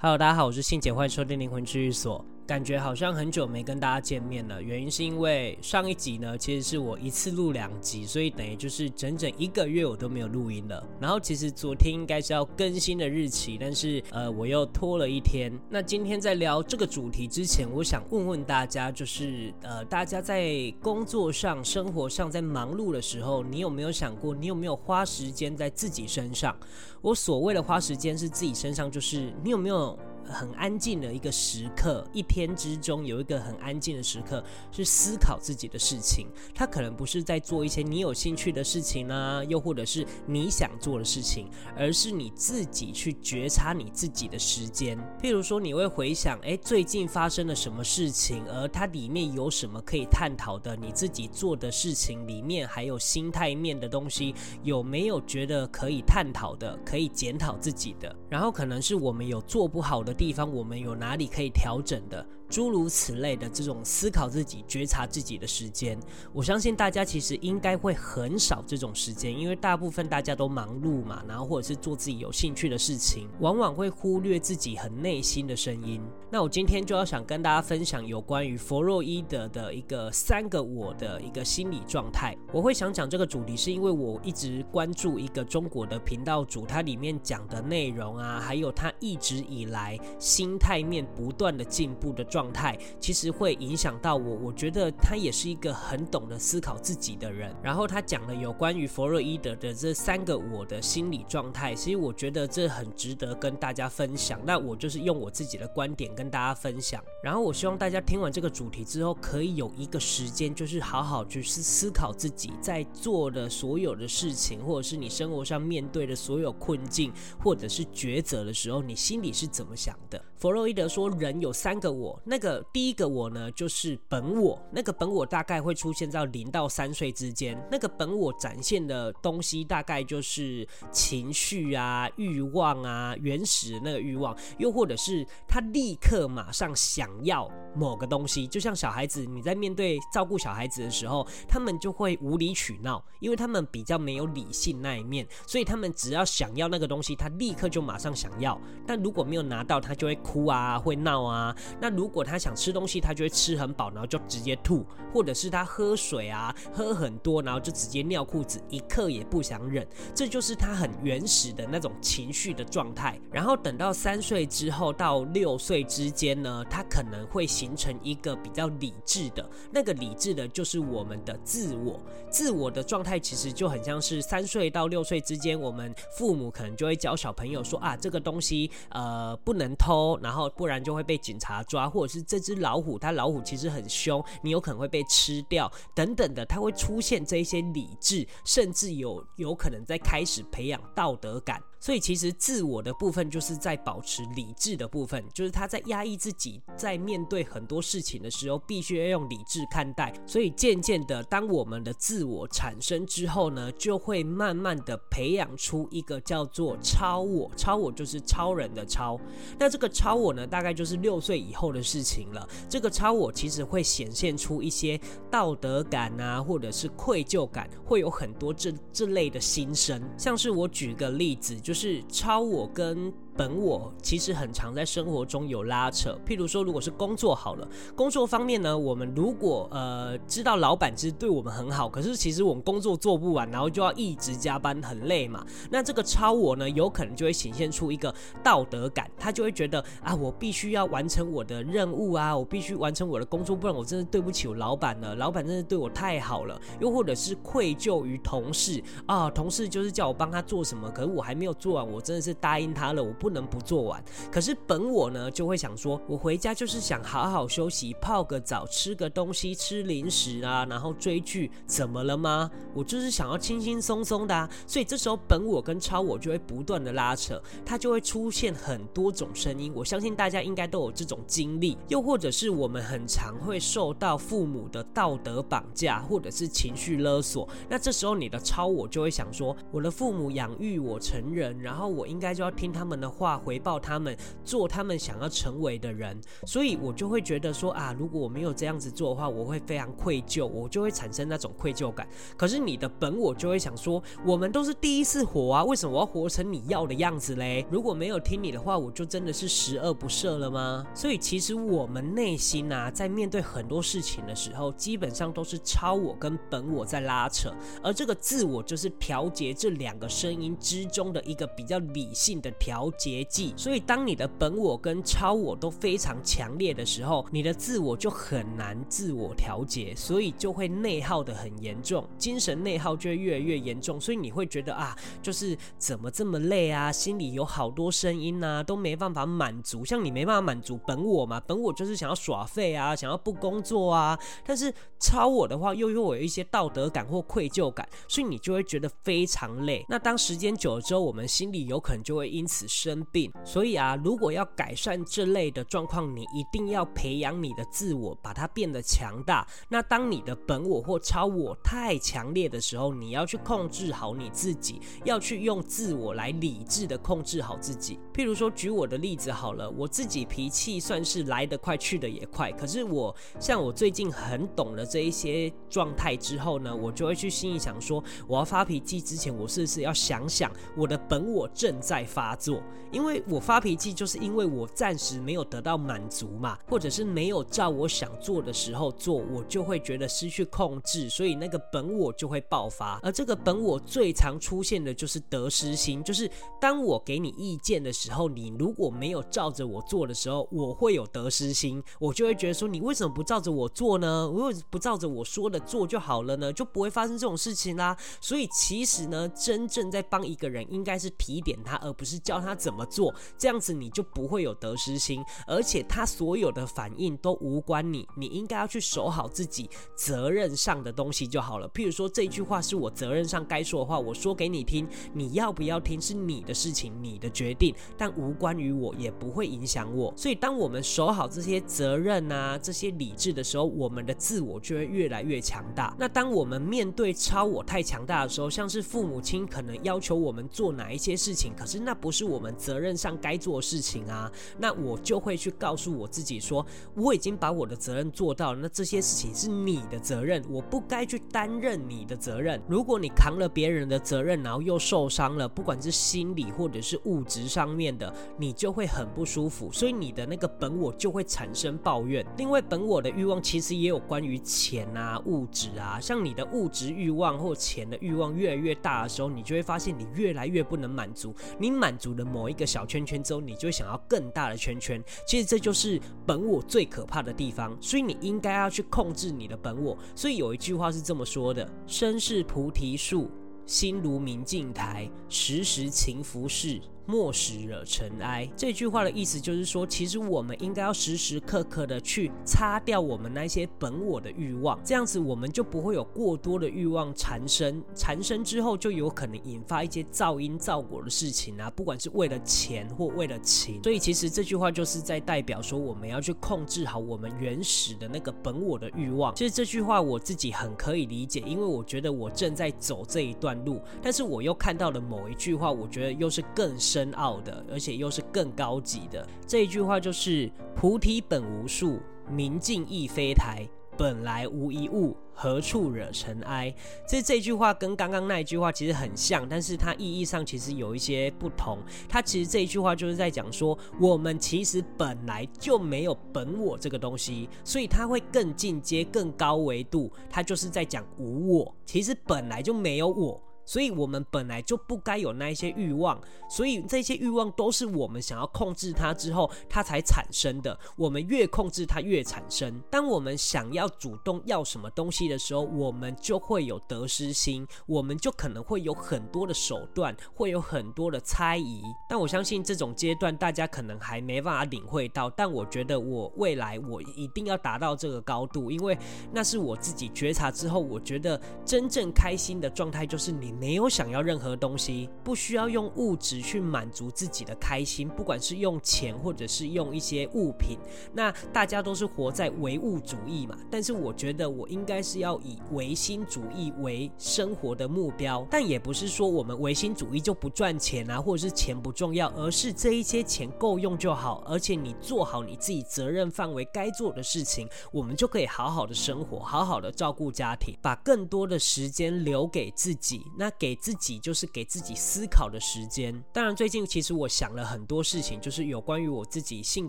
Hello，大家好，我是信姐，欢迎收听灵魂治愈所。感觉好像很久没跟大家见面了，原因是因为上一集呢，其实是我一次录两集，所以等于就是整整一个月我都没有录音了。然后其实昨天应该是要更新的日期，但是呃我又拖了一天。那今天在聊这个主题之前，我想问问大家，就是呃大家在工作上、生活上在忙碌的时候，你有没有想过，你有没有花时间在自己身上？我所谓的花时间是自己身上，就是你有没有？很安静的一个时刻，一天之中有一个很安静的时刻，是思考自己的事情。他可能不是在做一些你有兴趣的事情啊，又或者是你想做的事情，而是你自己去觉察你自己的时间。譬如说，你会回想，诶，最近发生了什么事情，而它里面有什么可以探讨的？你自己做的事情里面还有心态面的东西，有没有觉得可以探讨的、可以检讨自己的？然后可能是我们有做不好的地方，我们有哪里可以调整的？诸如此类的这种思考自己、觉察自己的时间，我相信大家其实应该会很少这种时间，因为大部分大家都忙碌嘛，然后或者是做自己有兴趣的事情，往往会忽略自己很内心的声音。那我今天就要想跟大家分享有关于弗洛伊德的一个三个我的一个心理状态。我会想讲这个主题，是因为我一直关注一个中国的频道主，他里面讲的内容啊，还有他一直以来心态面不断的进步的状。状态其实会影响到我，我觉得他也是一个很懂得思考自己的人。然后他讲了有关于弗洛伊德的这三个我的心理状态，其实我觉得这很值得跟大家分享。那我就是用我自己的观点跟大家分享。然后我希望大家听完这个主题之后，可以有一个时间，就是好好去思思考自己在做的所有的事情，或者是你生活上面对的所有困境，或者是抉择的时候，你心里是怎么想的？弗洛伊德说，人有三个我。那个第一个我呢，就是本我。那个本我大概会出现在零到三岁之间。那个本我展现的东西，大概就是情绪啊、欲望啊、原始的那个欲望，又或者是他立刻马上想要某个东西。就像小孩子，你在面对照顾小孩子的时候，他们就会无理取闹，因为他们比较没有理性那一面，所以他们只要想要那个东西，他立刻就马上想要。但如果没有拿到，他就会哭啊，会闹啊。那如果如果他想吃东西，他就会吃很饱，然后就直接吐；或者是他喝水啊，喝很多，然后就直接尿裤子，一刻也不想忍。这就是他很原始的那种情绪的状态。然后等到三岁之后到六岁之间呢，他可能会形成一个比较理智的，那个理智的就是我们的自我。自我的状态其实就很像是三岁到六岁之间，我们父母可能就会教小朋友说啊，这个东西呃不能偷，然后不然就会被警察抓，或是。这只老虎，它老虎其实很凶，你有可能会被吃掉，等等的，它会出现这一些理智，甚至有有可能在开始培养道德感。所以其实自我的部分就是在保持理智的部分，就是他在压抑自己，在面对很多事情的时候，必须要用理智看待。所以渐渐的，当我们的自我产生之后呢，就会慢慢的培养出一个叫做超我。超我就是超人的超。那这个超我呢，大概就是六岁以后的事情了。这个超我其实会显现出一些道德感啊，或者是愧疚感，会有很多这这类的心声。像是我举个例子。就是超我跟本我其实很常在生活中有拉扯，譬如说，如果是工作好了，工作方面呢，我们如果呃知道老板其实对我们很好，可是其实我们工作做不完，然后就要一直加班，很累嘛。那这个超我呢，有可能就会显现出一个道德感，他就会觉得啊，我必须要完成我的任务啊，我必须完成我的工作，不然我真的对不起我老板了，老板真的对我太好了。又或者是愧疚于同事啊，同事就是叫我帮他做什么，可是我还没有做完，我真的是答应他了，我不。不能不做完，可是本我呢就会想说，我回家就是想好好休息，泡个澡，吃个东西，吃零食啊，然后追剧，怎么了吗？我就是想要轻轻松松的啊。所以这时候本我跟超我就会不断的拉扯，它就会出现很多种声音。我相信大家应该都有这种经历，又或者是我们很常会受到父母的道德绑架，或者是情绪勒索。那这时候你的超我就会想说，我的父母养育我成人，然后我应该就要听他们的话。回报他们，做他们想要成为的人。所以我就会觉得说啊，如果我没有这样子做的话，我会非常愧疚，我就会产生那种愧疚感。可是你的本我就会想说，我们都是第一次活啊，为什么我要活成你要的样子嘞？如果没有听你的话，我就真的是十恶不赦了吗？所以其实我们内心啊，在面对很多事情的时候，基本上都是超我跟本我在拉扯，而这个自我就是调节这两个声音之中的一个比较理性的调节剂。所以当你的本我跟超我都非常强烈的时候，你的自我就很难自我调节，所以就会内耗的很严重，精神内耗就会越来越严重。所以你会觉得啊，就是怎么这么累啊，心里有好多声音啊，都没办法满足。像你没办法满足本我嘛，本我就是想要耍废啊，想要不工作啊。但是超我的话，又又有一些道德感或愧疚感，所以你就会觉得非常累。那当时间久了之后，我们心里有可能就会因此生生病。所以啊，如果要改善这类的状况，你一定要培养你的自我，把它变得强大。那当你的本我或超我太强烈的时候，你要去控制好你自己，要去用自我来理智的控制好自己。譬如说，举我的例子好了，我自己脾气算是来得快去得也快。可是我像我最近很懂了这一些状态之后呢，我就会去心里想说，我要发脾气之前，我是不是要想想我的本我正在发作？因为我发脾气就是因为我暂时没有得到满足嘛，或者是没有照我想做的时候做，我就会觉得失去控制，所以那个本我就会爆发。而这个本我最常出现的就是得失心，就是当我给你意见的时候，你如果没有照着我做的时候，我会有得失心，我就会觉得说，你为什么不照着我做呢？我为什么不照着我说的做就好了呢？就不会发生这种事情啦。所以其实呢，真正在帮一个人，应该是提点他，而不是教他怎么么做。这样子你就不会有得失心，而且他所有的反应都无关你，你应该要去守好自己责任上的东西就好了。譬如说，这句话是我责任上该说的话，我说给你听，你要不要听是你的事情，你的决定，但无关于我，也不会影响我。所以，当我们守好这些责任啊，这些理智的时候，我们的自我就会越来越强大。那当我们面对超我太强大的时候，像是父母亲可能要求我们做哪一些事情，可是那不是我们责任上该做的事情啊，那我就会去告诉我自己说，我已经把我的责任做到了，那这些事情是你的责任，我不该去担任你的责任。如果你扛了别人的责任，然后又受伤了，不管是心理或者是物质上面的，你就会很不舒服，所以你的那个本我就会产生抱怨。另外，本我的欲望其实也有关于钱啊、物质啊，像你的物质欲望或钱的欲望越来越大的时候，你就会发现你越来越不能满足，你满足了某一一个小圈圈之后，你就想要更大的圈圈。其实这就是本我最可怕的地方，所以你应该要去控制你的本我。所以有一句话是这么说的：“身是菩提树，心如明镜台，时时勤拂拭。”莫使惹尘埃。这句话的意思就是说，其实我们应该要时时刻刻的去擦掉我们那些本我的欲望，这样子我们就不会有过多的欲望缠身，缠身之后就有可能引发一些噪音造果的事情啊，不管是为了钱或为了情。所以其实这句话就是在代表说，我们要去控制好我们原始的那个本我的欲望。其实这句话我自己很可以理解，因为我觉得我正在走这一段路，但是我又看到了某一句话，我觉得又是更深。深奥的，而且又是更高级的这一句话，就是“菩提本无树，明镜亦非台，本来无一物，何处惹尘埃”。这这句话跟刚刚那一句话其实很像，但是它意义上其实有一些不同。它其实这一句话就是在讲说，我们其实本来就没有本我这个东西，所以它会更进阶、更高维度。它就是在讲无我，其实本来就没有我。所以，我们本来就不该有那一些欲望，所以这些欲望都是我们想要控制它之后，它才产生的。我们越控制它，越产生。当我们想要主动要什么东西的时候，我们就会有得失心，我们就可能会有很多的手段，会有很多的猜疑。但我相信这种阶段大家可能还没办法领会到，但我觉得我未来我一定要达到这个高度，因为那是我自己觉察之后，我觉得真正开心的状态就是你。没有想要任何东西，不需要用物质去满足自己的开心，不管是用钱或者是用一些物品。那大家都是活在唯物主义嘛，但是我觉得我应该是要以唯心主义为生活的目标，但也不是说我们唯心主义就不赚钱啊，或者是钱不重要，而是这一些钱够用就好，而且你做好你自己责任范围该做的事情，我们就可以好好的生活，好好的照顾家庭，把更多的时间留给自己。那给自己就是给自己思考的时间。当然，最近其实我想了很多事情，就是有关于我自己性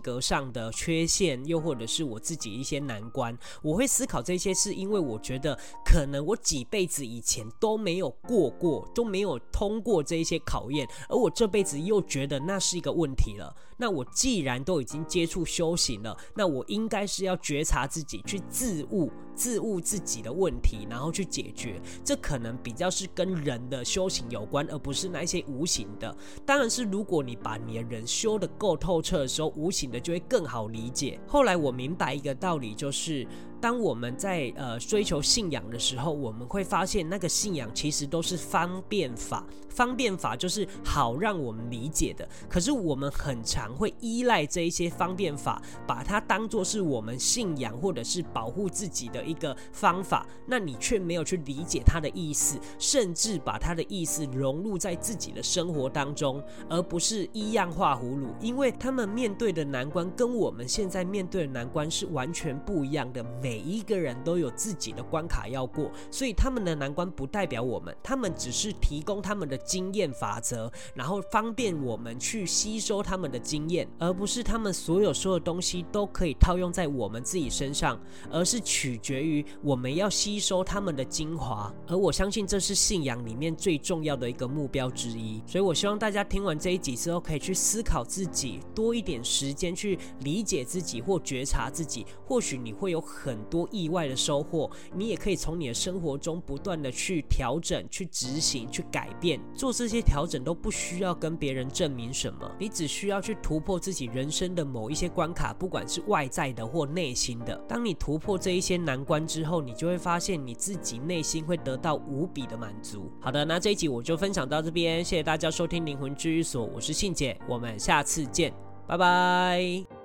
格上的缺陷，又或者是我自己一些难关。我会思考这些，是因为我觉得可能我几辈子以前都没有过过，都没有通过这一些考验，而我这辈子又觉得那是一个问题了。那我既然都已经接触修行了，那我应该是要觉察自己，去自悟、自悟自己的问题，然后去解决。这可能比较是跟人的修行有关，而不是那些无形的。当然是如果你把你的人修得够透彻的时候，无形的就会更好理解。后来我明白一个道理，就是。当我们在呃追求信仰的时候，我们会发现那个信仰其实都是方便法，方便法就是好让我们理解的。可是我们很常会依赖这一些方便法，把它当作是我们信仰或者是保护自己的一个方法，那你却没有去理解它的意思，甚至把它的意思融入在自己的生活当中，而不是一样画葫芦。因为他们面对的难关跟我们现在面对的难关是完全不一样的。每每一个人都有自己的关卡要过，所以他们的难关不代表我们，他们只是提供他们的经验法则，然后方便我们去吸收他们的经验，而不是他们所有说的东西都可以套用在我们自己身上，而是取决于我们要吸收他们的精华。而我相信这是信仰里面最重要的一个目标之一，所以我希望大家听完这一集之后，可以去思考自己，多一点时间去理解自己或觉察自己，或许你会有很。多意外的收获，你也可以从你的生活中不断的去调整、去执行、去改变。做这些调整都不需要跟别人证明什么，你只需要去突破自己人生的某一些关卡，不管是外在的或内心的。当你突破这一些难关之后，你就会发现你自己内心会得到无比的满足。好的，那这一集我就分享到这边，谢谢大家收听灵魂治愈所，我是信姐，我们下次见，拜拜。